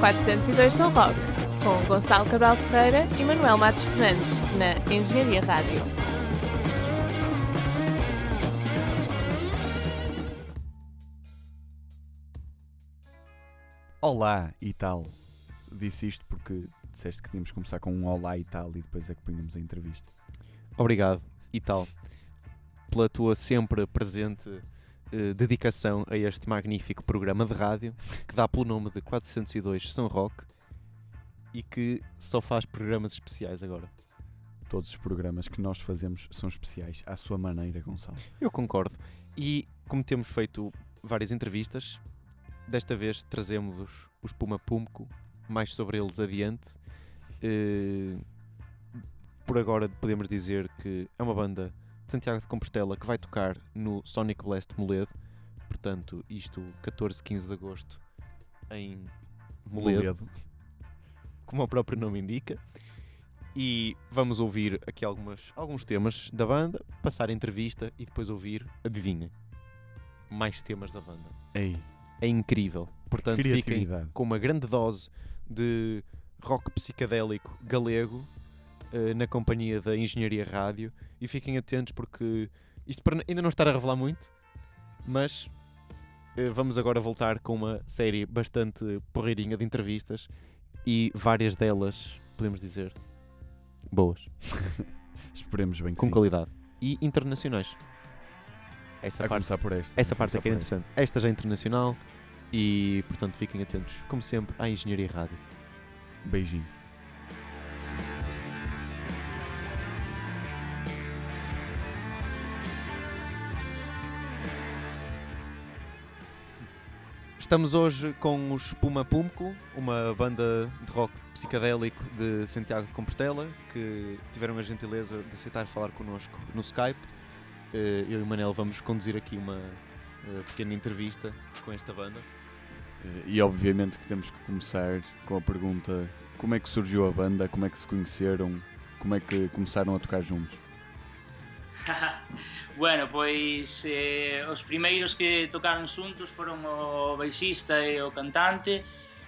402 São Roque, com Gonçalo Cabral Ferreira e Manuel Matos Fernandes, na Engenharia Rádio. Olá e tal. Disse isto porque disseste que tínhamos que começar com um olá e tal e depois é que punhamos a entrevista. Obrigado e tal pela tua sempre presente eh, dedicação a este magnífico programa de rádio que dá pelo nome de 402 São Roque e que só faz programas especiais agora. Todos os programas que nós fazemos são especiais à sua maneira, Gonçalo. Eu concordo. E como temos feito várias entrevistas, desta vez trazemos os Puma Pumco, mais sobre eles adiante. Eh, por agora podemos dizer que é uma banda de Santiago de Compostela que vai tocar no Sonic Blast Moledo. Portanto, isto 14, 15 de agosto em Moledo, Moledo. como o próprio nome indica. E vamos ouvir aqui algumas, alguns temas da banda, passar a entrevista e depois ouvir, adivinha, mais temas da banda. Ei, É incrível. Portanto, fiquem com uma grande dose de rock psicadélico galego eh, na companhia da Engenharia Rádio e fiquem atentos porque isto para ainda não estar a revelar muito, mas eh, vamos agora voltar com uma série bastante porreirinha de entrevistas e várias delas, podemos dizer, boas, Esperemos bem que com sim. qualidade e internacionais. Essa A parte começar por esta. essa parte é que é interessante. Esta já é internacional e, portanto, fiquem atentos, como sempre, à Engenharia Rádio. esta. Beijinho. Estamos hoje com os Puma Pumco, uma banda de rock psicadélico de Santiago de Compostela, que tiveram a gentileza de aceitar falar connosco no Skype. Eh, Eu e o Manel vamos conduzir aqui uma eh, pequena entrevista com esta banda. Eh, E obviamente que temos que começar com a pergunta como é que surgiu a banda, como é que se conheceram, como é que começaram a tocar juntos. bueno, pois eh, os primeiros que tocaron xuntos foron o baixista e o cantante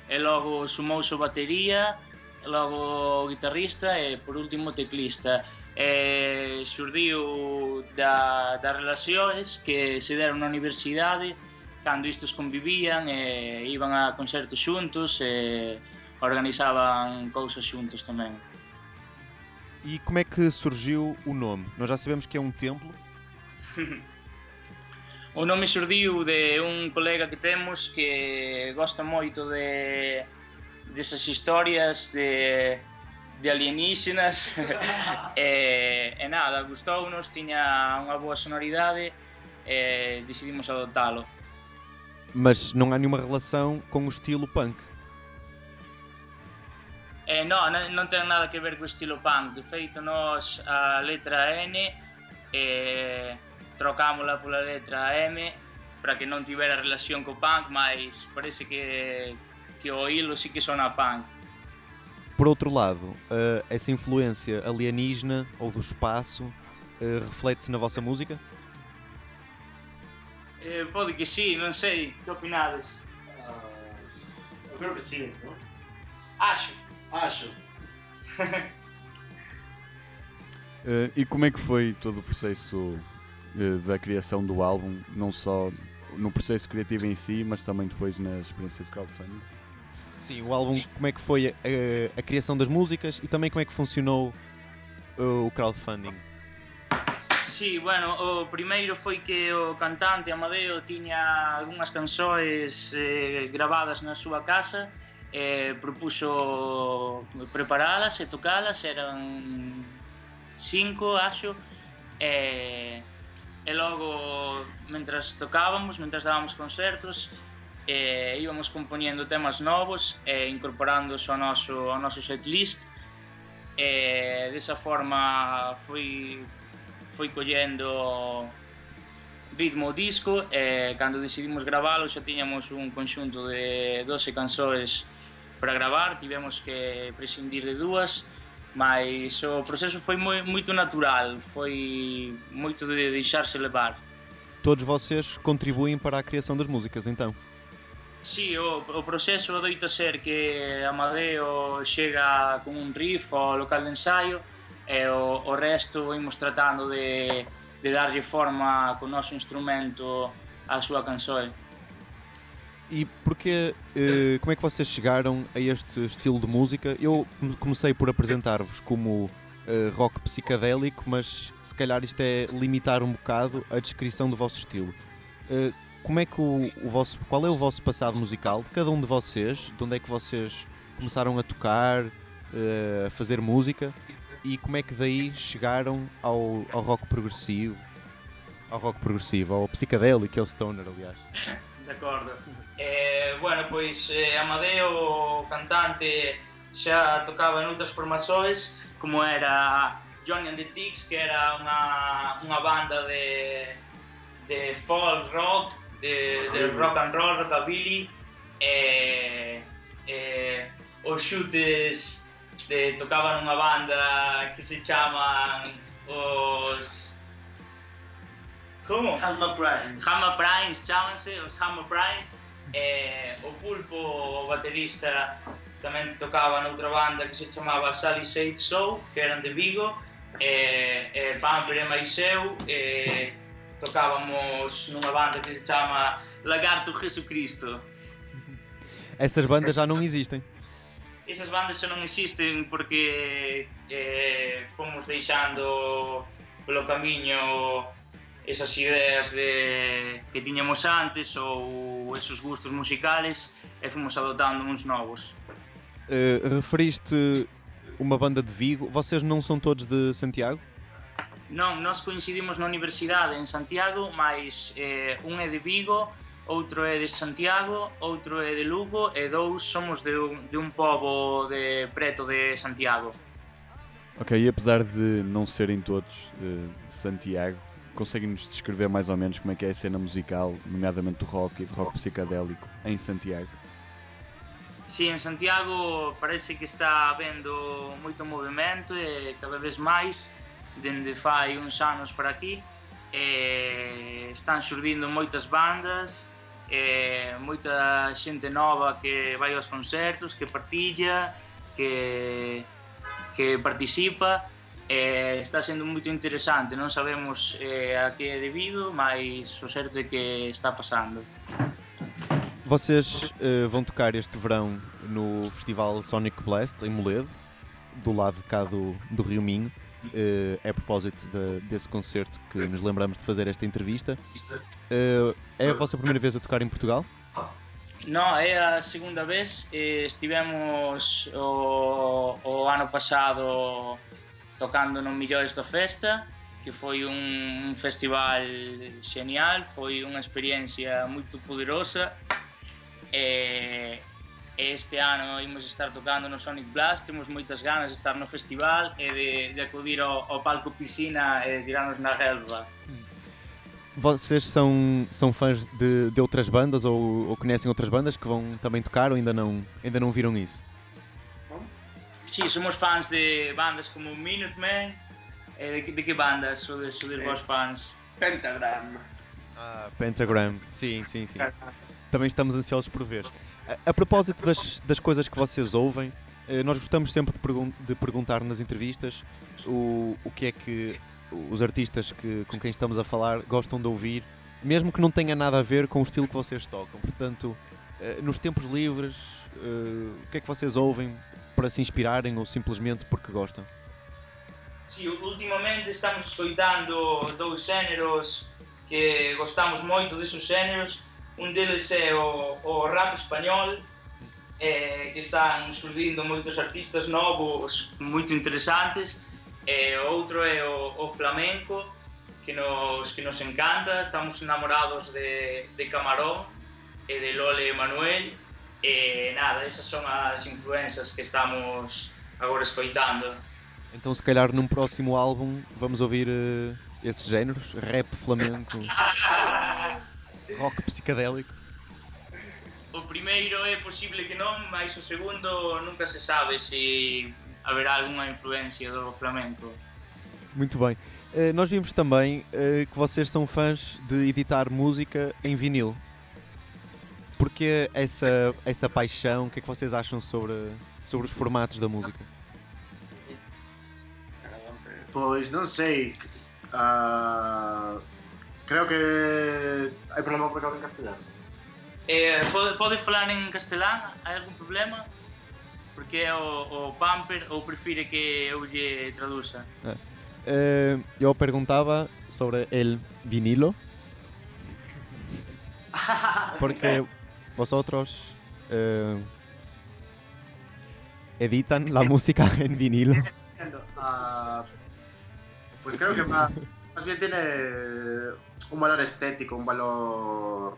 e logo sumouse o batería e logo o guitarrista e por último o teclista e xurdiu da, das relacións que se deron na universidade cando estes convivían e iban a concertos xuntos e organizaban cousas xuntos tamén. E como é que surgiu o nome? Nós já sabemos que é um templo. O nome xurdiu de un colega que temos que gosta moito de desas historias de, de alienígenas e, e nada, gustounos, tiña unha boa sonoridade e decidimos adoptalo. Mas não há nenhuma relação com o estilo punk. E non, non, non ten nada que ver co estilo punk, de feito nós a letra N e trocámola pola letra M para que non tivera relación co punk, mas parece que, que o hilo sí que sona punk. Por outro lado, eh, essa influência alienígena ou do espaço eh, reflete-se na vossa música? Eh, pode que sí, non sei, que opinades? Ah, eu creo que sim, não? Acho. Acho. Eh, e como é que foi todo o processo eh, da criação do álbum, não só no processo criativo em si, mas também depois na experiência de crowdfunding? Sim, o álbum, como é que foi a, a criação das músicas e também como é que funcionou uh, o crowdfunding? Sí, bueno, o primeiro foi que o cantante Amadeo tiña algunhas canções eh, gravadas na súa casa eh, propuxo preparalas e tocalas, eran cinco, acho, e, e logo, mentras tocábamos, mentras dábamos concertos, e íbamos compoñendo temas novos e incorporándoos ao noso, ao noso setlist. E desa forma foi, foi collendo ritmo disco e cando decidimos gravalo xa tiñamos un conxunto de 12 canções para gravar, tivemos que prescindir de dúas, mas o proceso foi moi, moito natural, foi moito de deixarse levar. Todos vocês contribuem para a criação das músicas, então. Sí, o, o proceso adoita ser que Amadeo chega con un riff ao local de ensaio e o, o resto imos tratando de, de darlle forma co noso instrumento á súa cansoe. E porque, eh, como é que vocês chegaram a este estilo de música? Eu come- comecei por apresentar-vos como eh, rock psicadélico, mas se calhar isto é limitar um bocado a descrição do vosso estilo. Eh, como é que o, o vosso, qual é o vosso passado musical de cada um de vocês? De onde é que vocês começaram a tocar, a fazer música? E como é que daí chegaram ao, ao rock progressivo? Ao rock progressivo, ao psicadélico, ao stoner, aliás. De acordo. Eh, bueno, pois eh, Amadeo, cantante, xa tocaba en outras formações, como era Johnny and the Ticks, que era unha, unha banda de, de folk rock, de, de rock and roll, rockabilly, e, e os chutes de, tocaban unha banda que se chaman os Como? Asma Prime. Hammer Primes, chámanse, os Hammer Primes. Eh, o Pulpo, o baterista, tamén tocaba noutra banda que se chamaba Sally Shade Show, que eran de Vigo. E, e Pamper e máis eu e tocábamos nunha banda que se chama Lagarto Jesucristo. Essas bandas já não existem. Esas bandas xa non existen porque eh, fomos deixando polo camiño esas ideas de que tiñamos antes ou esos gustos musicales e fomos adoptando uns novos. Uh, referiste uma banda de Vigo. Vocês não são todos de Santiago? Non, nós coincidimos na universidade en Santiago, mas eh, un é de Vigo, outro é de Santiago, outro é de Lugo e dous somos de un, de un pobo de preto de Santiago. Ok, e apesar de não serem todos eh, de Santiago, conseguem-nos descrever mais ou menos como é que é a cena musical, nomeadamente do rock e do rock psicadélico em Santiago? Sí, en Santiago parece que está habendo moito movimento e cada vez máis dende fai uns anos para aquí e están xurdindo moitas bandas e xente nova que vai aos concertos, que partilla, que que participa e está sendo moito interesante, non sabemos eh, a que é debido, mas o certo é que está pasando. Vocês eh, vão tocar este verão no Festival Sonic Blast em Moledo, do lado de cá do, do Rio Minho. Eh, é a propósito de- desse concerto que nos lembramos de fazer esta entrevista. Eh, é a vossa primeira vez a tocar em Portugal? No, é a segunda vez. Eh, estivemos o, o ano pasado tocando no Millóes da Festa, que foi un, un festival genial, foi unha experiencia moito poderosa. E, e este ano imos estar tocando no Sonic Blast, temos moitas ganas de estar no festival e de, de acudir ao, ao palco piscina e tirarnos na relva. Vocês são, são fãs de, de outras bandas ou, ou conhecem outras bandas que vão também tocar ou ainda não, ainda não viram isso? Sí, somos fans de bandas como Minutemen. E de, que- de que bandas sodes, sodes Eh. vos fans? Pentagram. Ah, Pentagram, sim, sim, sim. Também estamos ansiosos por ver. A, a propósito das, das coisas que vocês ouvem, eh, nós gostamos sempre de, pergun- de perguntar nas entrevistas o, o que é que os artistas que, com quem estamos a falar gostam de ouvir, mesmo que não tenha nada a ver com o estilo que vocês tocam. Portanto, eh, nos tempos livres, eh, o que é que vocês ouvem para se inspirarem ou simplesmente porque gostam? Sí, ultimamente estamos escoitando dous xéneros que gostamos moito desos xéneros. Un deles é o, o rap español, eh, que están surdindo moitos artistas novos moito interesantes. E o outro é o, o flamenco, que nos, que nos encanta. Estamos enamorados de, de Camarón e de Lole Manuel. E nada, esas son as influencias que estamos agora escoitando. Então, se calhar num próximo álbum vamos ouvir eh, esses géneros, rap flamenco, rock psicadélico. O primeiro é posible que non, mas o segundo nunca se sabe se haberá algunha influencia do flamenco. Muito bem. Eh, nós vimos também eh, que vocês são fãs de editar música em vinil. Porquê essa, essa paixão? O que é que vocês acham sobre, sobre os formatos da música? Pois non sei. ah, creo que hai problema porque hablo en castellano. Eh, pode, pode falar en castelán? Hai algún problema? Porque é o, o bumper ou prefire que eu lle traduza? Eh, yo preguntaba sobre el vinilo. Porque vosotros eh, editan la música en vinilo. Ah, pues creo que más, más bien tiene un valor estético, un valor...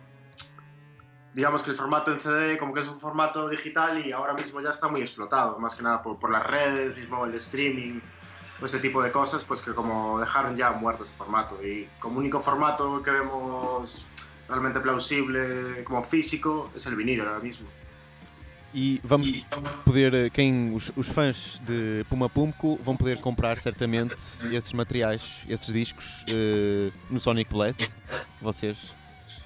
Digamos que el formato en CD como que es un formato digital y ahora mismo ya está muy explotado, más que nada por, por las redes, mismo el streaming, o ese tipo de cosas, pues que como dejaron ya muerto ese formato. Y como único formato que vemos realmente plausible como físico es el vinilo ahora mismo. E vamos poder, eh, quem os, os fãs de Puma Pumco vão poder comprar certamente esses materiais, esses discos eh, no Sonic Blast. Vocês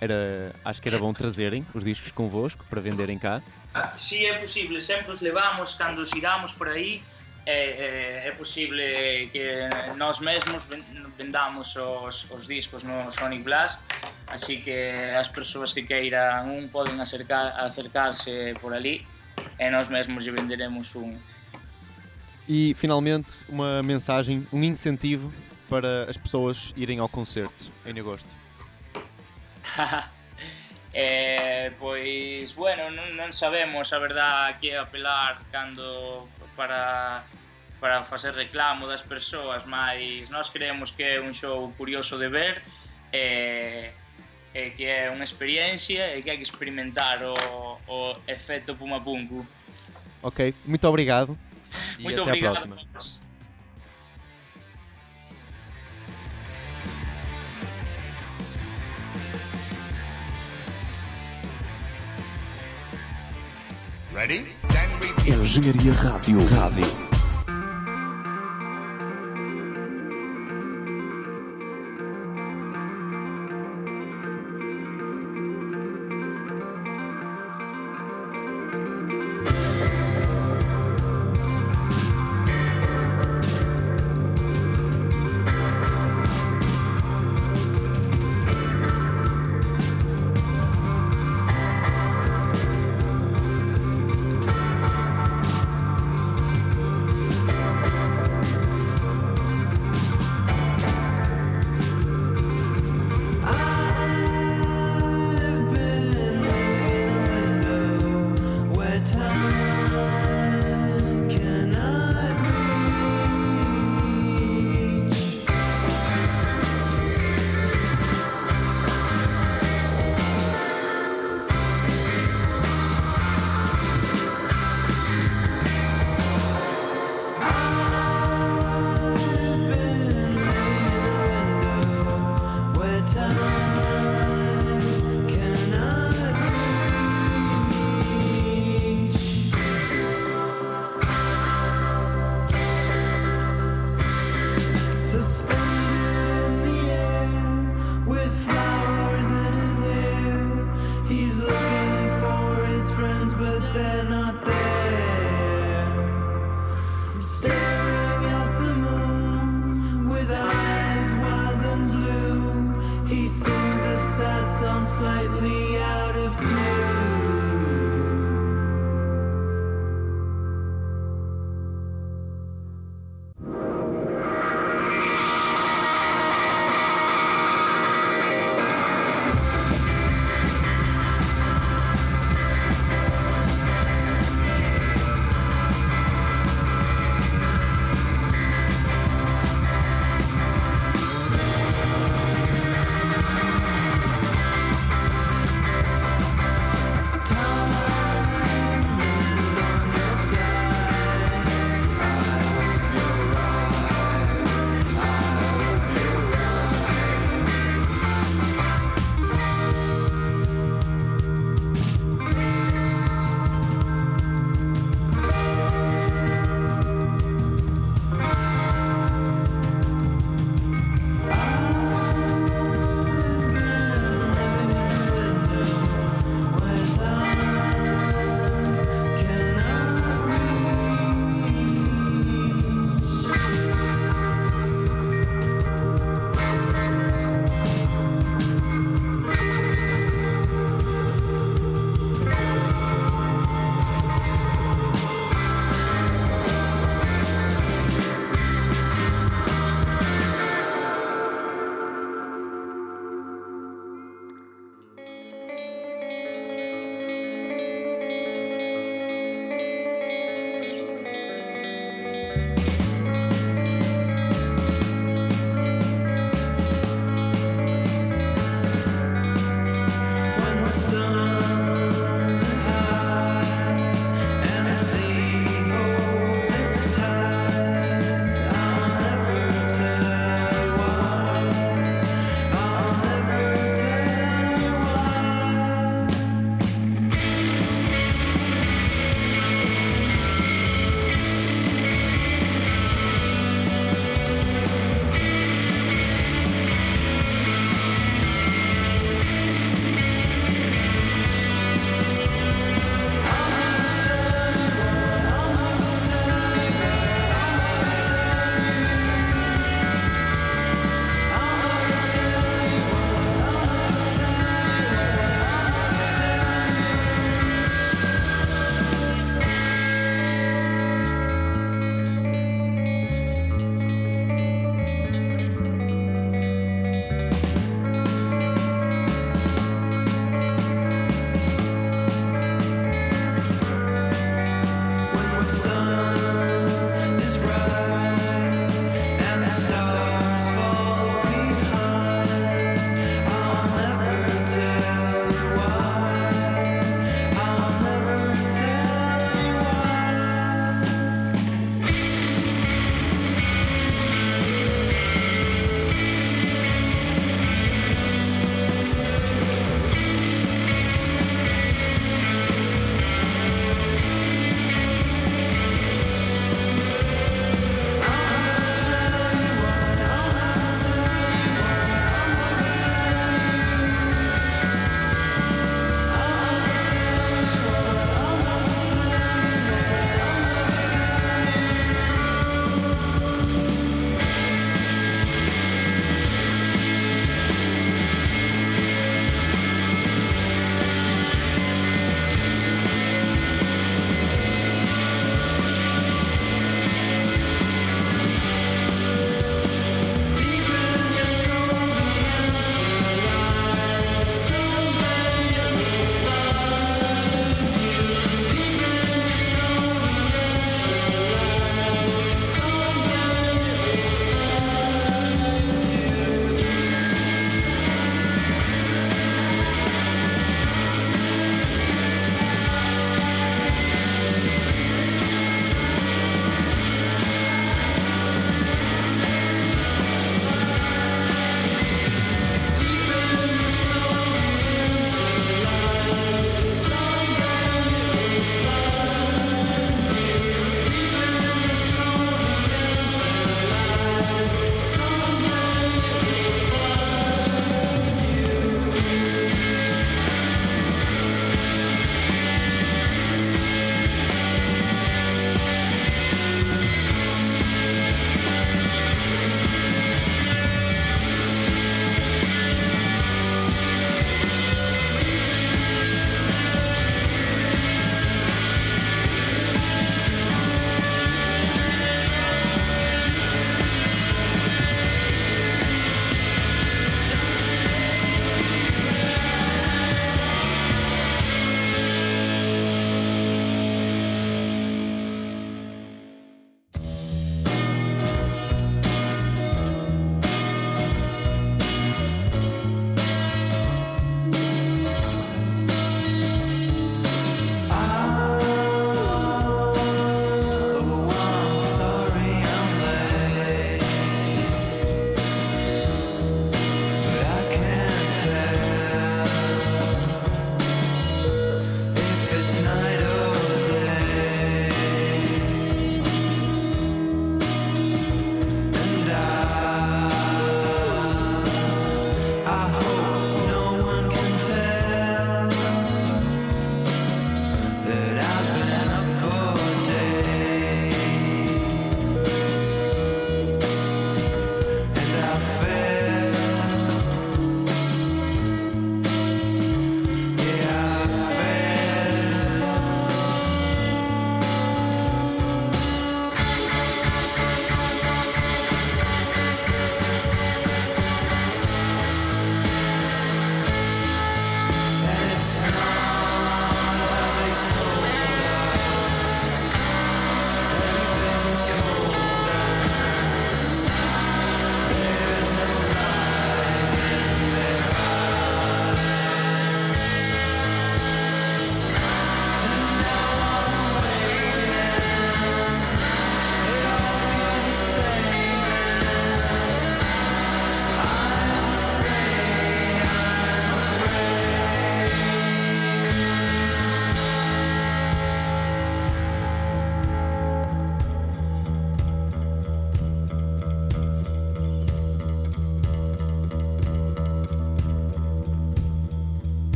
era, acho que era bom trazerem os discos convosco para venderem cá. Ah, Si é posible, sempre os levamos cando os iramos por aí é, é, é posible que nós mesmos ven- vendamos os, os discos no Sonic Blast así que as persoas que queiran un poden acercar, acercarse por ali e nós mesmos lle venderemos un E finalmente uma mensagem, um incentivo para as pessoas irem ao concerto em agosto. eh, pois, bueno, non, non sabemos a verdad que apelar cando para para facer reclamo das persoas, mas nós creemos que é un show curioso de ver e, e que é unha experiencia e que hai que experimentar o, o efecto Puma Punku. Ok, muito obrigado e Muito até obrigado. próxima. a todos. Ready? Engenharia Rádio. Rádio.